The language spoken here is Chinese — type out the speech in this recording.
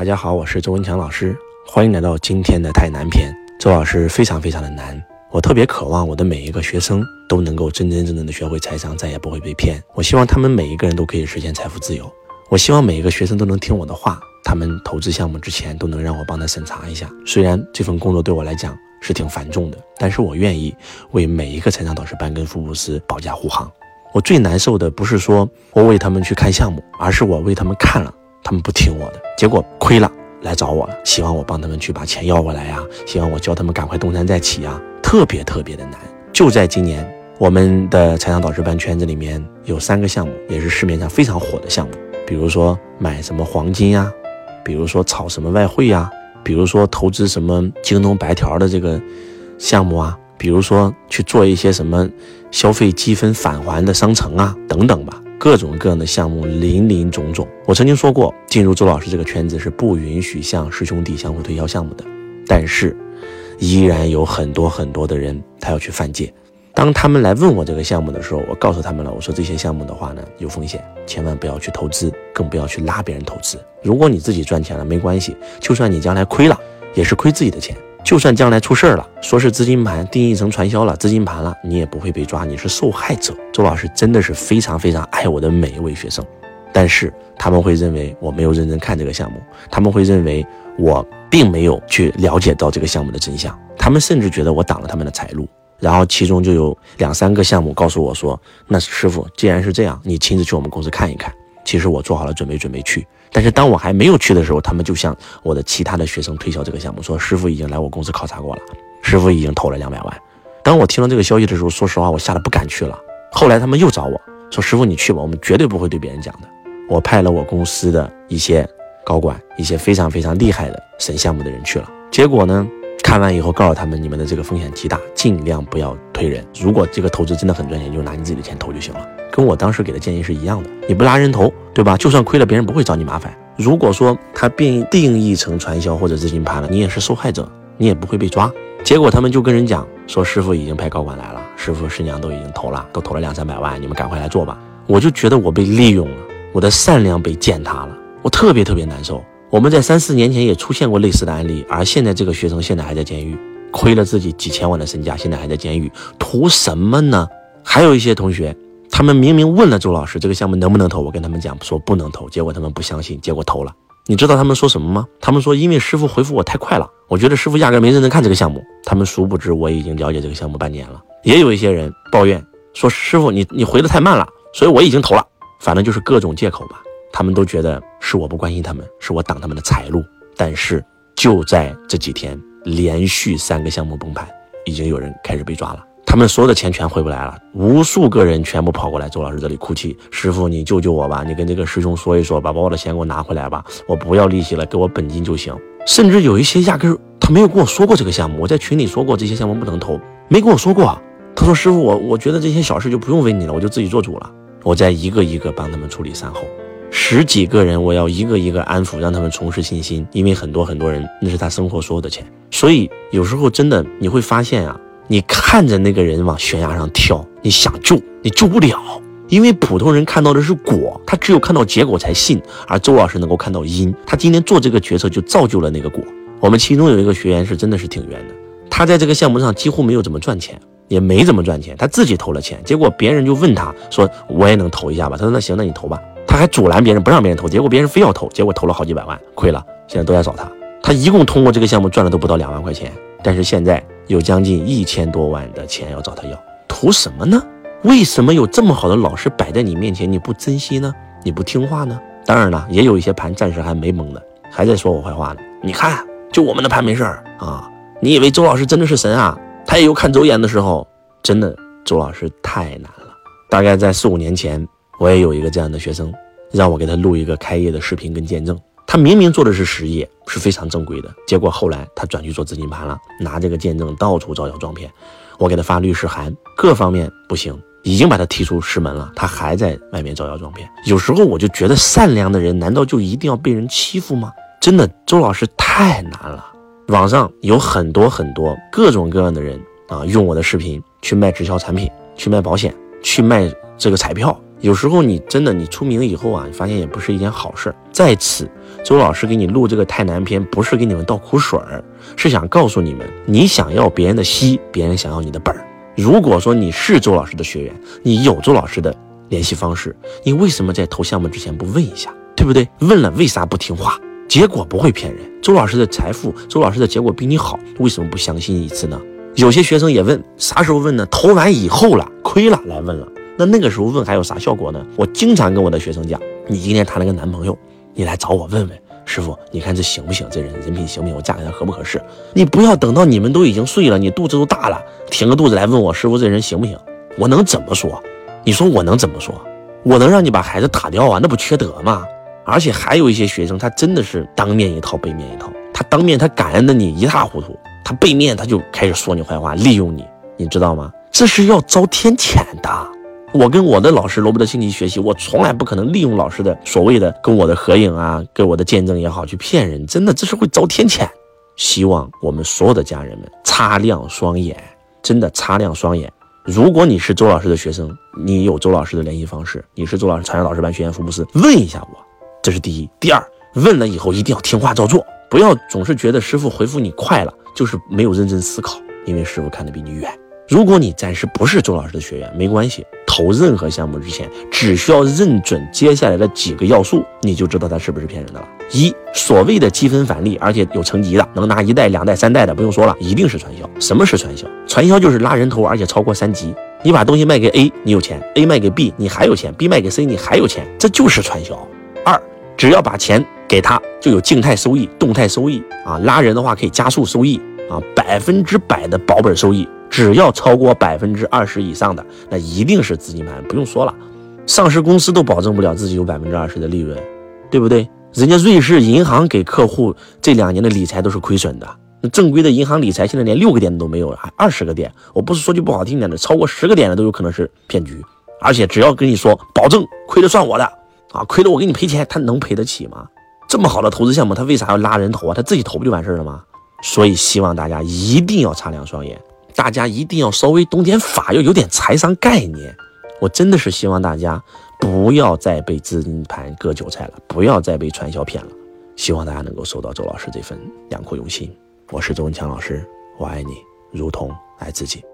大家好，我是周文强老师，欢迎来到今天的太难篇。周老师非常非常的难，我特别渴望我的每一个学生都能够真真正正的学会财商，再也不会被骗。我希望他们每一个人都可以实现财富自由。我希望每一个学生都能听我的话，他们投资项目之前都能让我帮他审查一下。虽然这份工作对我来讲是挺繁重的，但是我愿意为每一个财商导师班跟福布斯保驾护航。我最难受的不是说我为他们去看项目，而是我为他们看了，他们不听我的，结果亏了，来找我了，希望我帮他们去把钱要回来呀，希望我教他们赶快东山再起呀，特别特别的难。就在今年，我们的财商导师班圈子里面有三个项目，也是市面上非常火的项目。比如说买什么黄金呀，比如说炒什么外汇呀，比如说投资什么京东白条的这个项目啊，比如说去做一些什么消费积分返还的商城啊，等等吧，各种各样的项目林林总总。我曾经说过，进入周老师这个圈子是不允许向师兄弟相互推销项目的，但是依然有很多很多的人他要去犯戒。当他们来问我这个项目的时候，我告诉他们了，我说这些项目的话呢有风险，千万不要去投资，更不要去拉别人投资。如果你自己赚钱了没关系，就算你将来亏了，也是亏自己的钱。就算将来出事儿了，说是资金盘定义成传销了，资金盘了，你也不会被抓，你是受害者。周老师真的是非常非常爱我的每一位学生，但是他们会认为我没有认真看这个项目，他们会认为我并没有去了解到这个项目的真相，他们甚至觉得我挡了他们的财路。然后其中就有两三个项目告诉我说：“那师傅，既然是这样，你亲自去我们公司看一看。”其实我做好了准备，准备去。但是当我还没有去的时候，他们就向我的其他的学生推销这个项目，说师傅已经来我公司考察过了，师傅已经投了两百万。当我听到这个消息的时候，说实话，我吓得不敢去了。后来他们又找我说：“师傅，你去吧，我们绝对不会对别人讲的。”我派了我公司的一些高管，一些非常非常厉害的审项目的人去了。结果呢？看完以后，告诉他们，你们的这个风险极大，尽量不要推人。如果这个投资真的很赚钱，就拿你自己的钱投就行了。跟我当时给的建议是一样的，你不拉人头，对吧？就算亏了，别人不会找你麻烦。如果说他变定义成传销或者资金盘了，你也是受害者，你也不会被抓。结果他们就跟人讲说，师傅已经派高管来了，师傅师娘都已经投了，都投了两三百万，你们赶快来做吧。我就觉得我被利用了，我的善良被践踏了，我特别特别难受。我们在三四年前也出现过类似的案例，而现在这个学生现在还在监狱，亏了自己几千万的身家，现在还在监狱，图什么呢？还有一些同学，他们明明问了周老师这个项目能不能投，我跟他们讲说不能投，结果他们不相信，结果投了。你知道他们说什么吗？他们说因为师傅回复我太快了，我觉得师傅压根没认真看这个项目。他们殊不知我已经了解这个项目半年了。也有一些人抱怨说师傅你你回的太慢了，所以我已经投了，反正就是各种借口吧。他们都觉得是我不关心他们，是我挡他们的财路。但是就在这几天，连续三个项目崩盘，已经有人开始被抓了。他们所有的钱全回不来了，无数个人全部跑过来周老师这里哭泣：“师傅，你救救我吧！你跟这个师兄说一说，把把我的钱给我拿回来吧！我不要利息了，给我本金就行。”甚至有一些压根儿他没有跟我说过这个项目。我在群里说过这些项目不能投，没跟我说过。他说：“师傅，我我觉得这些小事就不用问你了，我就自己做主了。”我在一个一个帮他们处理善后。十几个人，我要一个一个安抚，让他们重拾信心。因为很多很多人，那是他生活所有的钱。所以有时候真的你会发现啊，你看着那个人往悬崖上跳，你想救，你救不了。因为普通人看到的是果，他只有看到结果才信。而周老师能够看到因，他今天做这个决策就造就了那个果。我们其中有一个学员是真的是挺冤的，他在这个项目上几乎没有怎么赚钱，也没怎么赚钱，他自己投了钱，结果别人就问他说：“我也能投一下吧？”他说：“那行，那你投吧。”他还阻拦别人，不让别人投，结果别人非要投，结果投了好几百万，亏了，现在都在找他。他一共通过这个项目赚了都不到两万块钱，但是现在有将近一千多万的钱要找他要，图什么呢？为什么有这么好的老师摆在你面前，你不珍惜呢？你不听话呢？当然了，也有一些盘暂时还没蒙的，还在说我坏话呢。你看，就我们的盘没事儿啊？你以为周老师真的是神啊？他也有看走眼的时候，真的，周老师太难了。大概在四五年前。我也有一个这样的学生，让我给他录一个开业的视频跟见证。他明明做的是实业，是非常正规的，结果后来他转去做资金盘了，拿这个见证到处招摇撞骗。我给他发律师函，各方面不行，已经把他踢出师门了，他还在外面招摇撞骗。有时候我就觉得，善良的人难道就一定要被人欺负吗？真的，周老师太难了。网上有很多很多各种各样的人啊，用我的视频去卖直销产品，去卖保险，去卖这个彩票。有时候你真的你出名以后啊，你发现也不是一件好事。在此，周老师给你录这个太难篇，不是给你们倒苦水儿，是想告诉你们，你想要别人的息，别人想要你的本儿。如果说你是周老师的学员，你有周老师的联系方式，你为什么在投项目之前不问一下，对不对？问了为啥不听话？结果不会骗人。周老师的财富，周老师的结果比你好，为什么不相信一次呢？有些学生也问，啥时候问呢？投完以后了，亏了来问了。那那个时候问还有啥效果呢？我经常跟我的学生讲，你今天谈了个男朋友，你来找我问问师傅，你看这行不行？这人人品行不行？我嫁给他合不合适？你不要等到你们都已经睡了，你肚子都大了，挺个肚子来问我师傅这人行不行？我能怎么说？你说我能怎么说？我能让你把孩子打掉啊？那不缺德吗？而且还有一些学生，他真的是当面一套背面一套，他当面他感恩的你一塌糊涂。他背面他就开始说你坏话，利用你，你知道吗？这是要遭天谴的。我跟我的老师罗伯特清崎学习，我从来不可能利用老师的所谓的跟我的合影啊，跟我的见证也好去骗人，真的这是会遭天谴。希望我们所有的家人们擦亮双眼，真的擦亮双眼。如果你是周老师的学生，你有周老师的联系方式，你是周老师传销老师班学员福布斯，问一下我，这是第一。第二，问了以后一定要听话照做，不要总是觉得师傅回复你快了。就是没有认真思考，因为师傅看得比你远。如果你暂时不是周老师的学员，没关系，投任何项目之前，只需要认准接下来的几个要素，你就知道他是不是骗人的了。一，所谓的积分返利，而且有层级的，能拿一代、两代、三代的，不用说了，一定是传销。什么是传销？传销就是拉人头，而且超过三级。你把东西卖给 A，你有钱；A 卖给 B，你还有钱；B 卖给 C，你还有钱，这就是传销。二，只要把钱。给他就有静态收益、动态收益啊，拉人的话可以加速收益啊，百分之百的保本收益，只要超过百分之二十以上的，那一定是资金盘，不用说了，上市公司都保证不了自己有百分之二十的利润，对不对？人家瑞士银行给客户这两年的理财都是亏损的，那正规的银行理财现在连六个点都没有了，还二十个点，我不是说句不好听点的，超过十个点的都有可能是骗局，而且只要跟你说保证亏了算我的啊，亏了我给你赔钱，他能赔得起吗？这么好的投资项目，他为啥要拉人头啊？他自己投不就完事儿了吗？所以希望大家一定要擦亮双眼，大家一定要稍微懂点法，要有点财商概念。我真的是希望大家不要再被资金盘割韭菜了，不要再被传销骗了。希望大家能够收到周老师这份良苦用心。我是周文强老师，我爱你如同爱自己。